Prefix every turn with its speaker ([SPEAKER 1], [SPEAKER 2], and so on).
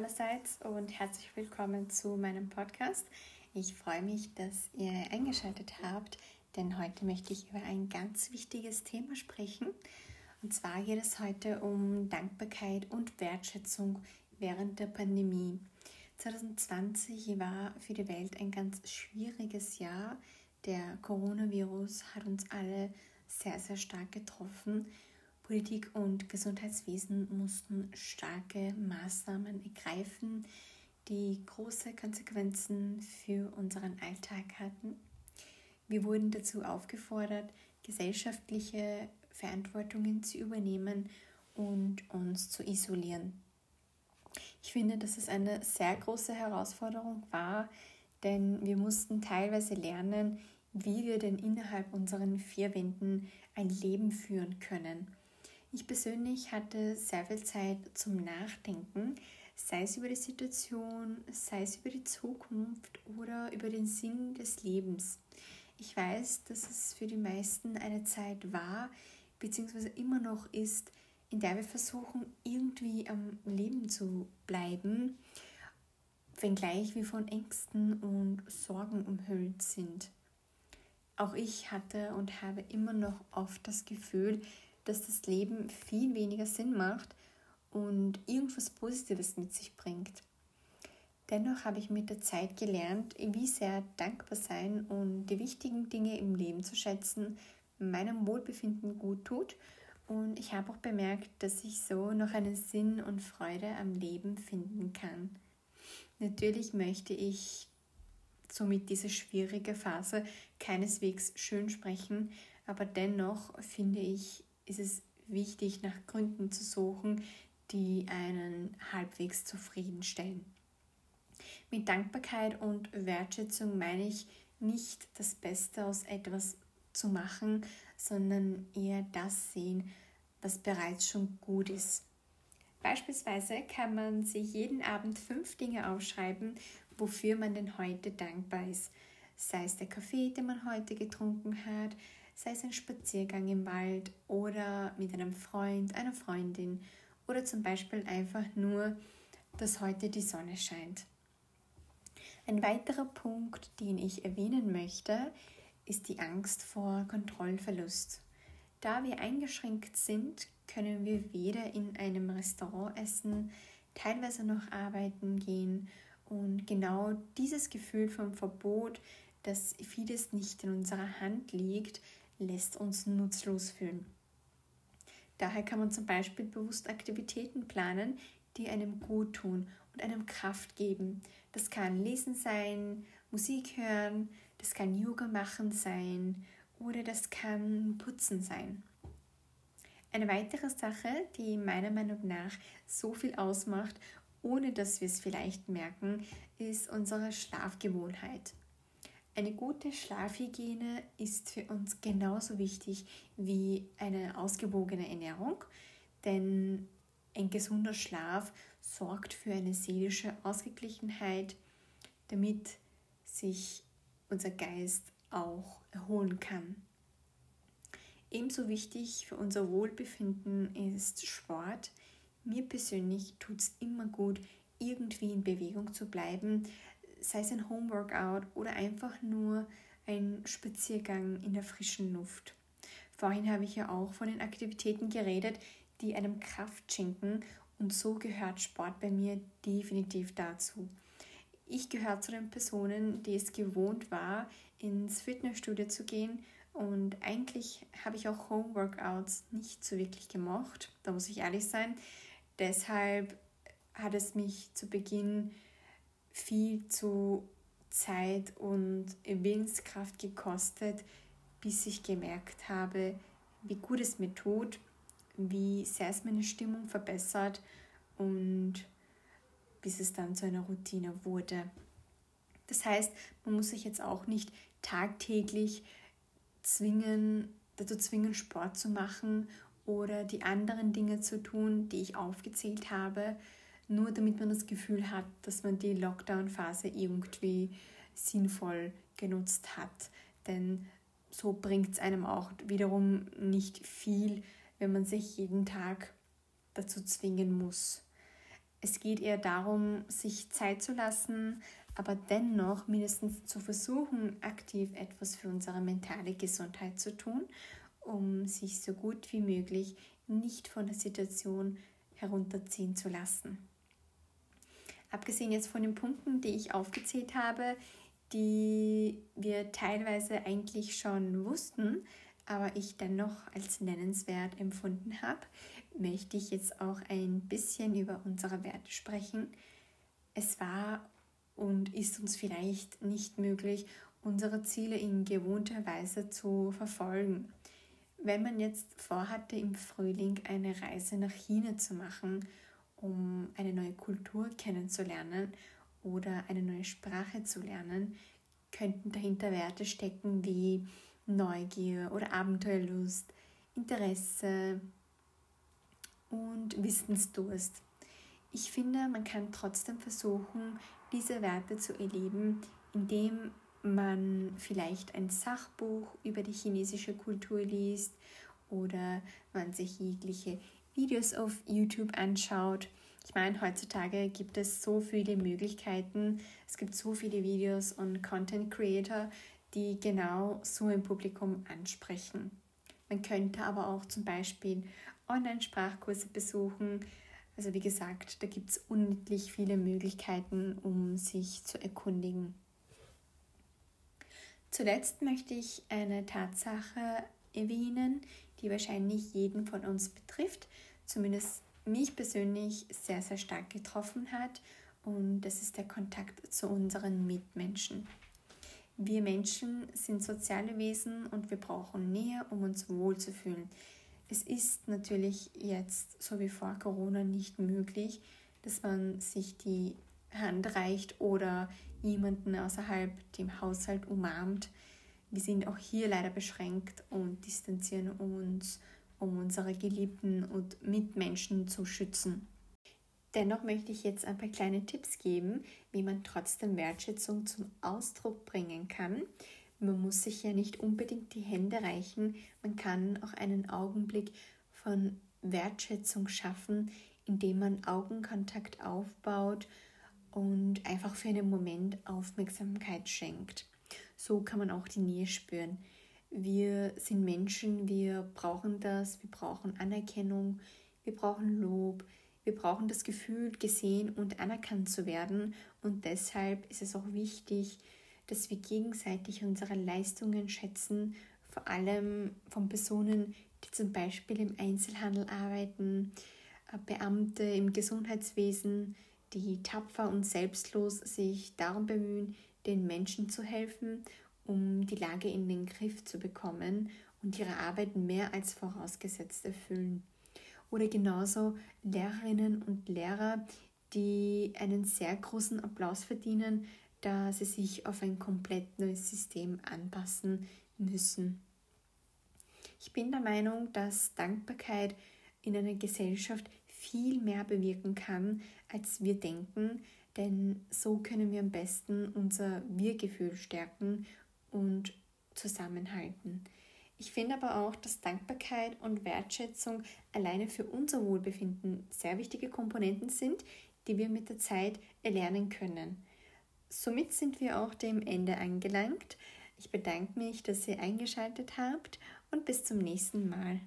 [SPEAKER 1] allerseits und herzlich willkommen zu meinem Podcast. Ich freue mich, dass ihr eingeschaltet habt, denn heute möchte ich über ein ganz wichtiges Thema sprechen. Und zwar geht es heute um Dankbarkeit und Wertschätzung während der Pandemie. 2020 war für die Welt ein ganz schwieriges Jahr. Der Coronavirus hat uns alle sehr, sehr stark getroffen Politik und Gesundheitswesen mussten starke Maßnahmen ergreifen, die große Konsequenzen für unseren Alltag hatten. Wir wurden dazu aufgefordert, gesellschaftliche Verantwortungen zu übernehmen und uns zu isolieren. Ich finde, dass es eine sehr große Herausforderung war, denn wir mussten teilweise lernen, wie wir denn innerhalb unseren vier Wänden ein Leben führen können. Ich persönlich hatte sehr viel Zeit zum Nachdenken, sei es über die Situation, sei es über die Zukunft oder über den Sinn des Lebens. Ich weiß, dass es für die meisten eine Zeit war, beziehungsweise immer noch ist, in der wir versuchen, irgendwie am Leben zu bleiben, wenngleich wir von Ängsten und Sorgen umhüllt sind. Auch ich hatte und habe immer noch oft das Gefühl, dass das Leben viel weniger Sinn macht und irgendwas Positives mit sich bringt. Dennoch habe ich mit der Zeit gelernt, wie sehr dankbar sein und die wichtigen Dinge im Leben zu schätzen meinem Wohlbefinden gut tut. Und ich habe auch bemerkt, dass ich so noch einen Sinn und Freude am Leben finden kann. Natürlich möchte ich somit diese schwierige Phase keineswegs schön sprechen, aber dennoch finde ich, ist es wichtig, nach Gründen zu suchen, die einen halbwegs zufriedenstellen. Mit Dankbarkeit und Wertschätzung meine ich nicht das Beste aus etwas zu machen, sondern eher das sehen, was bereits schon gut ist. Beispielsweise kann man sich jeden Abend fünf Dinge aufschreiben, wofür man denn heute dankbar ist. Sei es der Kaffee, den man heute getrunken hat, sei es ein Spaziergang im Wald oder mit einem Freund, einer Freundin oder zum Beispiel einfach nur, dass heute die Sonne scheint. Ein weiterer Punkt, den ich erwähnen möchte, ist die Angst vor Kontrollverlust. Da wir eingeschränkt sind, können wir weder in einem Restaurant essen, teilweise noch arbeiten gehen und genau dieses Gefühl vom Verbot, dass vieles nicht in unserer Hand liegt, lässt uns nutzlos fühlen. Daher kann man zum Beispiel bewusst Aktivitäten planen, die einem gut tun und einem Kraft geben. Das kann Lesen sein, Musik hören, das kann Yoga machen sein oder das kann Putzen sein. Eine weitere Sache, die meiner Meinung nach so viel ausmacht, ohne dass wir es vielleicht merken, ist unsere Schlafgewohnheit. Eine gute Schlafhygiene ist für uns genauso wichtig wie eine ausgewogene Ernährung, denn ein gesunder Schlaf sorgt für eine seelische Ausgeglichenheit, damit sich unser Geist auch erholen kann. Ebenso wichtig für unser Wohlbefinden ist Sport. Mir persönlich tut es immer gut, irgendwie in Bewegung zu bleiben, sei es ein Homeworkout oder einfach nur ein Spaziergang in der frischen Luft. Vorhin habe ich ja auch von den Aktivitäten geredet, die einem Kraft schenken und so gehört Sport bei mir definitiv dazu. Ich gehöre zu den Personen, die es gewohnt war, ins Fitnessstudio zu gehen und eigentlich habe ich auch Homeworkouts nicht so wirklich gemocht, da muss ich ehrlich sein. Deshalb hat es mich zu Beginn viel zu Zeit und Willenskraft gekostet, bis ich gemerkt habe, wie gut es mir tut, wie sehr es meine Stimmung verbessert und bis es dann zu einer Routine wurde. Das heißt, man muss sich jetzt auch nicht tagtäglich zwingen, dazu zwingen, Sport zu machen oder die anderen Dinge zu tun, die ich aufgezählt habe, nur damit man das Gefühl hat, dass man die Lockdown-Phase irgendwie sinnvoll genutzt hat. Denn so bringt es einem auch wiederum nicht viel, wenn man sich jeden Tag dazu zwingen muss. Es geht eher darum, sich Zeit zu lassen, aber dennoch mindestens zu versuchen, aktiv etwas für unsere mentale Gesundheit zu tun, um sich so gut wie möglich nicht von der Situation herunterziehen zu lassen. Abgesehen jetzt von den Punkten, die ich aufgezählt habe, die wir teilweise eigentlich schon wussten, aber ich dennoch als nennenswert empfunden habe, möchte ich jetzt auch ein bisschen über unsere Werte sprechen. Es war und ist uns vielleicht nicht möglich, unsere Ziele in gewohnter Weise zu verfolgen. Wenn man jetzt vorhatte, im Frühling eine Reise nach China zu machen, um eine neue Kultur kennenzulernen oder eine neue Sprache zu lernen, könnten dahinter Werte stecken wie Neugier oder Abenteuerlust, Interesse und Wissensdurst. Ich finde, man kann trotzdem versuchen, diese Werte zu erleben, indem man vielleicht ein Sachbuch über die chinesische Kultur liest oder man sich jegliche Videos auf YouTube anschaut. Ich meine, heutzutage gibt es so viele Möglichkeiten. Es gibt so viele Videos und Content Creator, die genau so ein Publikum ansprechen. Man könnte aber auch zum Beispiel Online-Sprachkurse besuchen. Also wie gesagt, da gibt es unendlich viele Möglichkeiten, um sich zu erkundigen. Zuletzt möchte ich eine Tatsache erwähnen, die wahrscheinlich jeden von uns betrifft, zumindest mich persönlich sehr, sehr stark getroffen hat und das ist der Kontakt zu unseren Mitmenschen. Wir Menschen sind soziale Wesen und wir brauchen Nähe, um uns wohlzufühlen. Es ist natürlich jetzt, so wie vor Corona, nicht möglich, dass man sich die Hand reicht oder jemanden außerhalb dem Haushalt umarmt. Wir sind auch hier leider beschränkt und distanzieren uns, um unsere Geliebten und Mitmenschen zu schützen. Dennoch möchte ich jetzt ein paar kleine Tipps geben, wie man trotzdem Wertschätzung zum Ausdruck bringen kann. Man muss sich ja nicht unbedingt die Hände reichen, man kann auch einen Augenblick von Wertschätzung schaffen, indem man Augenkontakt aufbaut und einfach für einen Moment Aufmerksamkeit schenkt. So kann man auch die Nähe spüren. Wir sind Menschen, wir brauchen das, wir brauchen Anerkennung, wir brauchen Lob, wir brauchen das Gefühl, gesehen und anerkannt zu werden. Und deshalb ist es auch wichtig, dass wir gegenseitig unsere Leistungen schätzen, vor allem von Personen, die zum Beispiel im Einzelhandel arbeiten, äh, Beamte im Gesundheitswesen, die tapfer und selbstlos sich darum bemühen, den Menschen zu helfen, um die Lage in den Griff zu bekommen und ihre Arbeit mehr als vorausgesetzt erfüllen. Oder genauso Lehrerinnen und Lehrer, die einen sehr großen Applaus verdienen, da sie sich auf ein komplett neues System anpassen müssen. Ich bin der Meinung, dass Dankbarkeit in einer Gesellschaft viel mehr bewirken kann, als wir denken, denn so können wir am besten unser Wir-Gefühl stärken und zusammenhalten. Ich finde aber auch, dass Dankbarkeit und Wertschätzung alleine für unser Wohlbefinden sehr wichtige Komponenten sind, die wir mit der Zeit erlernen können. Somit sind wir auch dem Ende angelangt. Ich bedanke mich, dass ihr eingeschaltet habt und bis zum nächsten Mal.